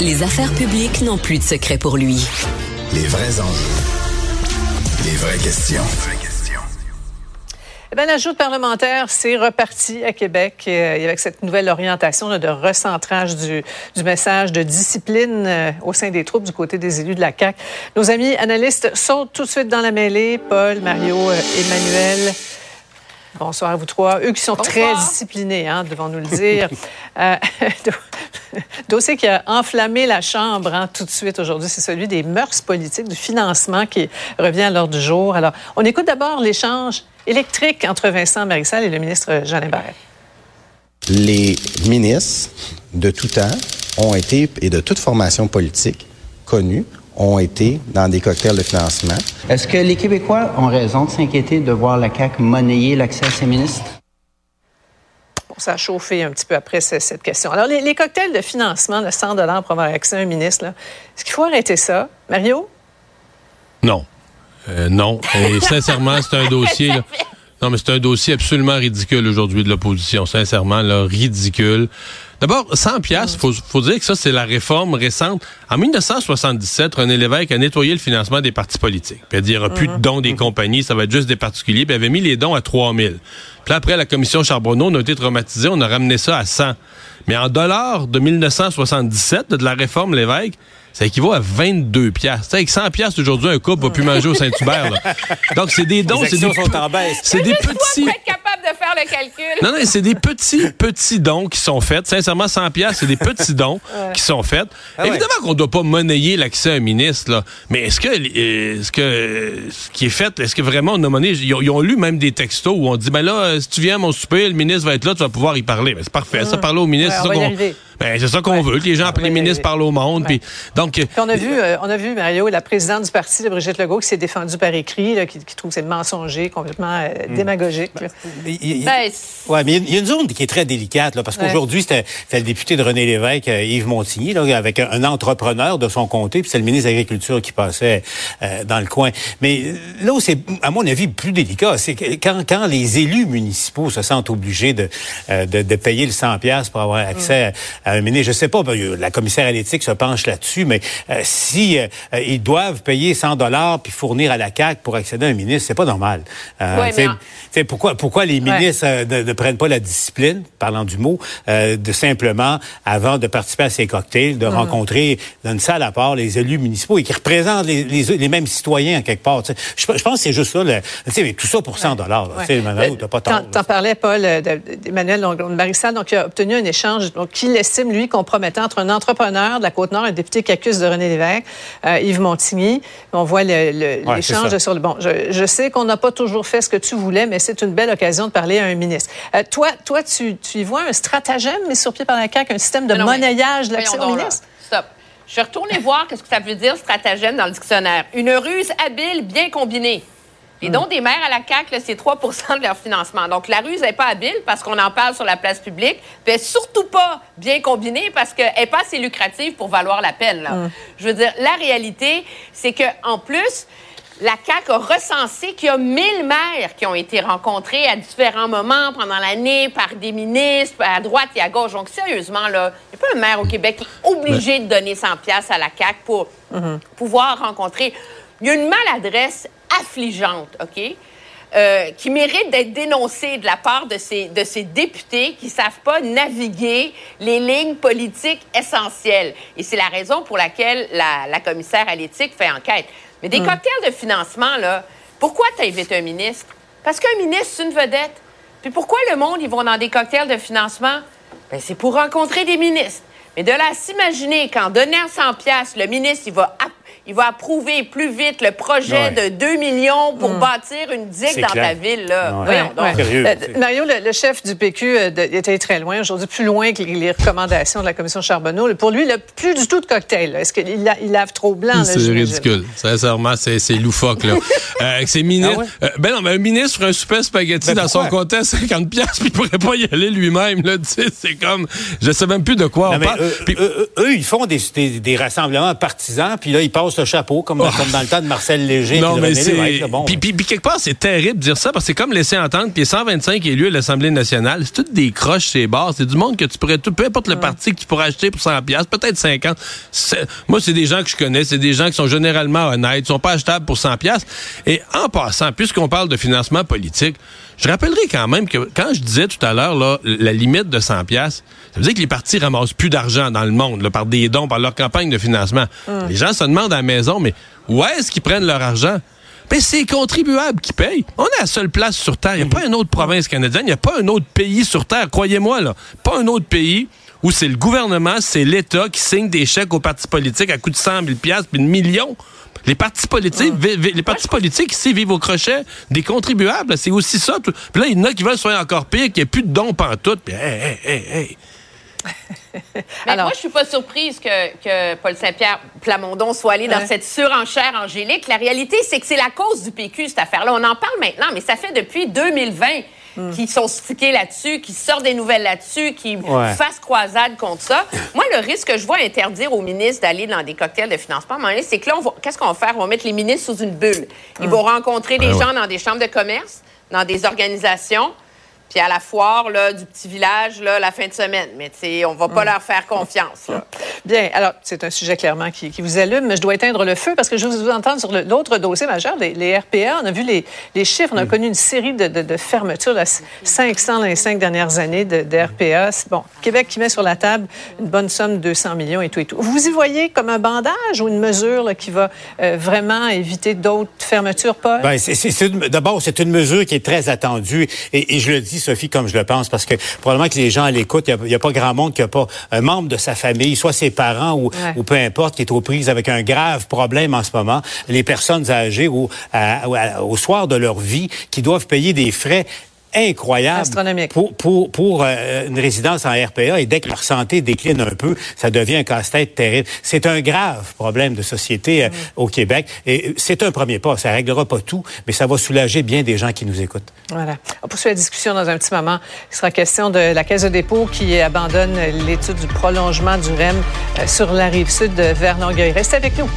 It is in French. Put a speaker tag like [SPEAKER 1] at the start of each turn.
[SPEAKER 1] Les affaires publiques n'ont plus de secret pour lui.
[SPEAKER 2] Les vrais enjeux. Les vraies questions.
[SPEAKER 3] Eh bien, l'ajout parlementaire, c'est reparti à Québec euh, avec cette nouvelle orientation de recentrage du, du, message de discipline euh, au sein des troupes du côté des élus de la CAQ. Nos amis analystes sautent tout de suite dans la mêlée. Paul, Mario, euh, Emmanuel. Bonsoir à vous trois. Eux qui sont très disciplinés, hein, devons nous le dire. dossier qui a enflammé la Chambre hein, tout de suite aujourd'hui, c'est celui des mœurs politiques, du financement qui revient à l'ordre du jour. Alors, on écoute d'abord l'échange électrique entre Vincent Marissal et le ministre Jean Barrette.
[SPEAKER 4] Les ministres de tout temps ont été, et de toute formation politique connue, ont été dans des cocktails de financement.
[SPEAKER 5] Est-ce que les Québécois ont raison de s'inquiéter de voir la CAQ monnayer l'accès à ses ministres?
[SPEAKER 3] Bon, ça a chauffé un petit peu après cette question. Alors, les, les cocktails de financement de 100 pour avoir accès à un ministre, est-ce qu'il faut arrêter ça? Mario?
[SPEAKER 6] Non. Euh, non. Et sincèrement, c'est un dossier. Là, non, mais c'est un dossier absolument ridicule aujourd'hui de l'opposition. Sincèrement, là, ridicule. D'abord, 100 pièces, faut, faut dire que ça, c'est la réforme récente. En 1977, René Lévesque a nettoyé le financement des partis politiques. Puis il a dit, il n'y aura plus de dons des compagnies, ça va être juste des particuliers. Puis il avait mis les dons à 3000. Puis après, la commission Charbonneau, on a été traumatisé, on a ramené ça à 100. Mais en dollars de 1977, de la réforme Lévesque, ça équivaut à 22 piastres. Avec 100 piastres aujourd'hui, un couple va plus manger au Saint-Hubert. Donc, c'est des dons, c'est des, c'est des petits...
[SPEAKER 7] Pour être capable de faire le calcul.
[SPEAKER 6] Non, non, c'est des petits, petits dons qui sont faits. Sincèrement, 100 piastres, c'est des petits dons qui sont faits. Ah ouais. Évidemment qu'on ne doit pas monnayer l'accès à un ministre, là. Mais est-ce que, est-ce que, ce qui est fait, est-ce que vraiment on a monnayé? Ils, ils, ont lu même des textos où on dit, ben là, si tu viens à mon souper, le ministre va être là, tu vas pouvoir y parler. Ben, c'est parfait. Ça, parler au ministre,
[SPEAKER 3] ouais,
[SPEAKER 6] c'est ça qu'on... Ben, c'est ça qu'on ouais. veut, que les gens, les ministres parlent au monde. Puis, donc,
[SPEAKER 3] puis on a vu, euh, on a vu Mario, la présidente du parti, de Brigitte Legault, qui s'est défendue par écrit, là, qui, qui, trouve que c'est mensonger, complètement euh, mm. démagogique. Ben,
[SPEAKER 8] il, ben, ouais, mais il y a une zone qui est très délicate, là, parce qu'aujourd'hui, c'était le député de René Lévesque, euh, Yves Montigny, là, avec un, un, entrepreneur de son comté, puis c'est le ministre de l'Agriculture qui passait euh, dans le coin. Mais là où c'est, à mon avis, plus délicat, c'est quand, quand les élus municipaux se sentent obligés de, de, de payer le 100 pour avoir accès mm. à un ministre. Je sais pas, la commissaire à l'éthique se penche là-dessus, mais euh, si euh, ils doivent payer 100 dollars puis fournir à la CAC pour accéder à un ministre, c'est pas normal. Euh, ouais, pourquoi, pourquoi les ministres ouais. ne, ne, prennent pas la discipline, parlant du mot, de simplement, avant de participer à ces cocktails, de mmh. rencontrer dans une salle à part les élus municipaux et qui représentent les, les, les mêmes citoyens en quelque part. Je, je, pense que c'est juste ça. Le, mais tout ça pour 100 dollars.
[SPEAKER 3] T'en parlais, Paul, d'Emmanuel Marissal, donc il a obtenu un échange donc, qu'il estime, lui, compromettant entre un entrepreneur de la Côte-Nord, un député qui accuse de René Lévesque, euh, Yves Montigny. On voit l'échange ouais, sur le bon. Je, je sais qu'on n'a pas toujours fait ce que tu voulais, mais c'est une belle occasion de parler à un ministre. Euh, toi, toi, tu, tu y vois un stratagème mis sur pied par la CAQ, un système de non, monnayage de l'accès au ministre?
[SPEAKER 7] Stop. Je suis retournée voir qu'est-ce que ça veut dire stratagème dans le dictionnaire. Une ruse habile, bien combinée. Les dons des maires à la CAQ, c'est 3% de leur financement. Donc, la ruse n'est pas habile parce qu'on en parle sur la place publique, n'est surtout pas bien combinée parce qu'elle n'est pas assez lucrative pour valoir la peine. Là. Mm. Je veux dire, la réalité, c'est qu'en plus, la CAQ a recensé qu'il y a 1000 maires qui ont été rencontrés à différents moments pendant l'année par des ministres à droite et à gauche. Donc, sérieusement, là, il n'y a pas un maire au Québec qui est obligé de donner 100 pièces à la CAQ pour mm -hmm. pouvoir rencontrer. Il y a une maladresse affligeante, OK? Euh, qui mérite d'être dénoncée de la part de ces, de ces députés qui ne savent pas naviguer les lignes politiques essentielles. Et c'est la raison pour laquelle la, la commissaire à l'éthique fait enquête. Mais des mmh. cocktails de financement, là, pourquoi tu invites un ministre? Parce qu'un ministre, c'est une vedette. Puis pourquoi le monde, ils vont dans des cocktails de financement? Ben, c'est pour rencontrer des ministres. Mais de là à s'imaginer qu'en donnant 100 pièces, le ministre, il va il va approuver plus vite le projet ouais. de 2 millions pour mmh. bâtir une digue dans clair. ta ville. Là. Ouais.
[SPEAKER 3] Ouais, donc, euh, Mario, le, le, chef du PQ euh, de, était très loin, aujourd'hui plus loin que les, les, recommandations de la commission Charbonneau. Pour lui, il n'a plus du tout de cocktail. Est-ce qu'il il lave trop blanc?
[SPEAKER 6] C'est ridicule. Sincèrement, c'est loufoque. Là. euh, c'est ministre. Ah euh, ben non, mais un ministre ferait un super spaghetti ben dans son compte à 50 pièces puis il pourrait pas y aller lui-même. C'est comme, je sais même plus de quoi non, on parle.
[SPEAKER 8] Eux,
[SPEAKER 6] puis,
[SPEAKER 8] eux, eux, ils font des, des, des rassemblements partisans, puis là, ils passent chapeau, comme, comme dans le temps de Marcel Léger.
[SPEAKER 6] Non, mais c'est.
[SPEAKER 8] Bon.
[SPEAKER 6] puis, puis- puis quelque part, c'est terrible de dire ça parce que c'est comme laisser entendre que les 125 élus à l'Assemblée nationale, c'est toutes des croches, ces bars. C'est du monde que tu pourrais, tout, peu importe le parti que tu pourrais acheter pour 100 pièces, peut-être 50. C'est- Moi, c'est des gens que je connais, c'est des gens qui sont généralement honnêtes, sont pas achetables pour 100 pièces. Et en passant, puisqu'on parle de financement politique, je rappellerai quand même que quand je disais tout à l'heure là, la limite de 100 pièces, ça veut dire que les partis ramassent plus d'argent dans le monde là, par des dons, par leur campagne de financement. Les gens se demandent à la maison, mais où est-ce qu'ils prennent leur argent? Ben, c'est les contribuables qui payent. On est la seule place sur Terre. Il n'y a pas une autre province canadienne, il n'y a pas un autre pays sur Terre, croyez-moi, là. Pas un autre pays où c'est le gouvernement, c'est l'État qui signe des chèques aux partis politiques à coût de 100 000 puis de millions. Les partis politiques, vi- vi- les partis politiques ici vivent au crochet des contribuables. C'est aussi ça. tout. Puis là, il y en a qui veulent soit encore pire, qu'il n'y ait plus de dons pantoute. Puis, hey, hey, hey, hey.
[SPEAKER 7] Mais
[SPEAKER 3] Alors-
[SPEAKER 7] moi, je suis pas surprise que, que Paul Saint-Pierre Plamondon soit allé dans cette surenchère angélique. La réalité, c'est que c'est la cause du PQ, cette affaire-là. On en parle maintenant, mais ça fait depuis 2020
[SPEAKER 3] Hmm.
[SPEAKER 7] qu'ils sont stickés là-dessus, qu'ils sortent des nouvelles là-dessus,
[SPEAKER 8] Ouais.
[SPEAKER 7] fassent croisade contre ça. Moi, le risque que je vois interdire aux ministres d'aller dans des cocktails de financement, c'est que là, qu'est-ce qu'on va faire? On va mettre les ministres sous une bulle. Ils
[SPEAKER 3] Hmm.
[SPEAKER 7] vont rencontrer des
[SPEAKER 6] Ben ouais.
[SPEAKER 7] gens dans des chambres de commerce, dans des organisations. Puis à la foire là, du petit village là, la fin de semaine. Mais tu sais, on va pas leur faire confiance. là.
[SPEAKER 3] Bien, alors, c'est un sujet clairement qui, qui vous allume, mais je dois éteindre le feu parce que je veux vous entendre sur l'autre dossier majeur, les, les RPA. On a vu les, les chiffres, on a connu une série de, de- de fermetures, là, 500 dans les cinq dernières années de, de RPA. C'est- Bon, Québec qui met sur la table une bonne somme, 200 millions et tout et tout. Vous y voyez comme un bandage ou une mesure là, qui va euh, vraiment éviter d'autres fermetures, Paul?
[SPEAKER 8] Ben, c'est- D'abord, c'est une mesure qui est très attendue. Et, et je le dis, Sophie, comme je le pense, parce que probablement que les gens à l'écoute, il n'y a, pas grand monde qui n'a pas un membre de sa famille, soit ses parents ou,
[SPEAKER 3] Ouais.
[SPEAKER 8] ou peu importe, qui est aux prises avec un grave problème en ce moment. Les personnes âgées ou à- ou à- au soir de leur vie, qui doivent payer des frais
[SPEAKER 3] Astronomiques.
[SPEAKER 8] pour, pour, pour euh, une résidence en RPA et dès que leur santé décline un peu, ça devient un casse-tête terrible. C'est un grave problème de société euh, au Québec et c'est un premier pas. Ça réglera pas tout, mais ça va soulager bien des gens qui nous écoutent.
[SPEAKER 3] Voilà. On poursuit la discussion dans un petit moment. Il sera question de la Caisse de dépôt qui abandonne l'étude du prolongement du REM euh, sur la rive sud de vers Longueuil. Restez avec nous.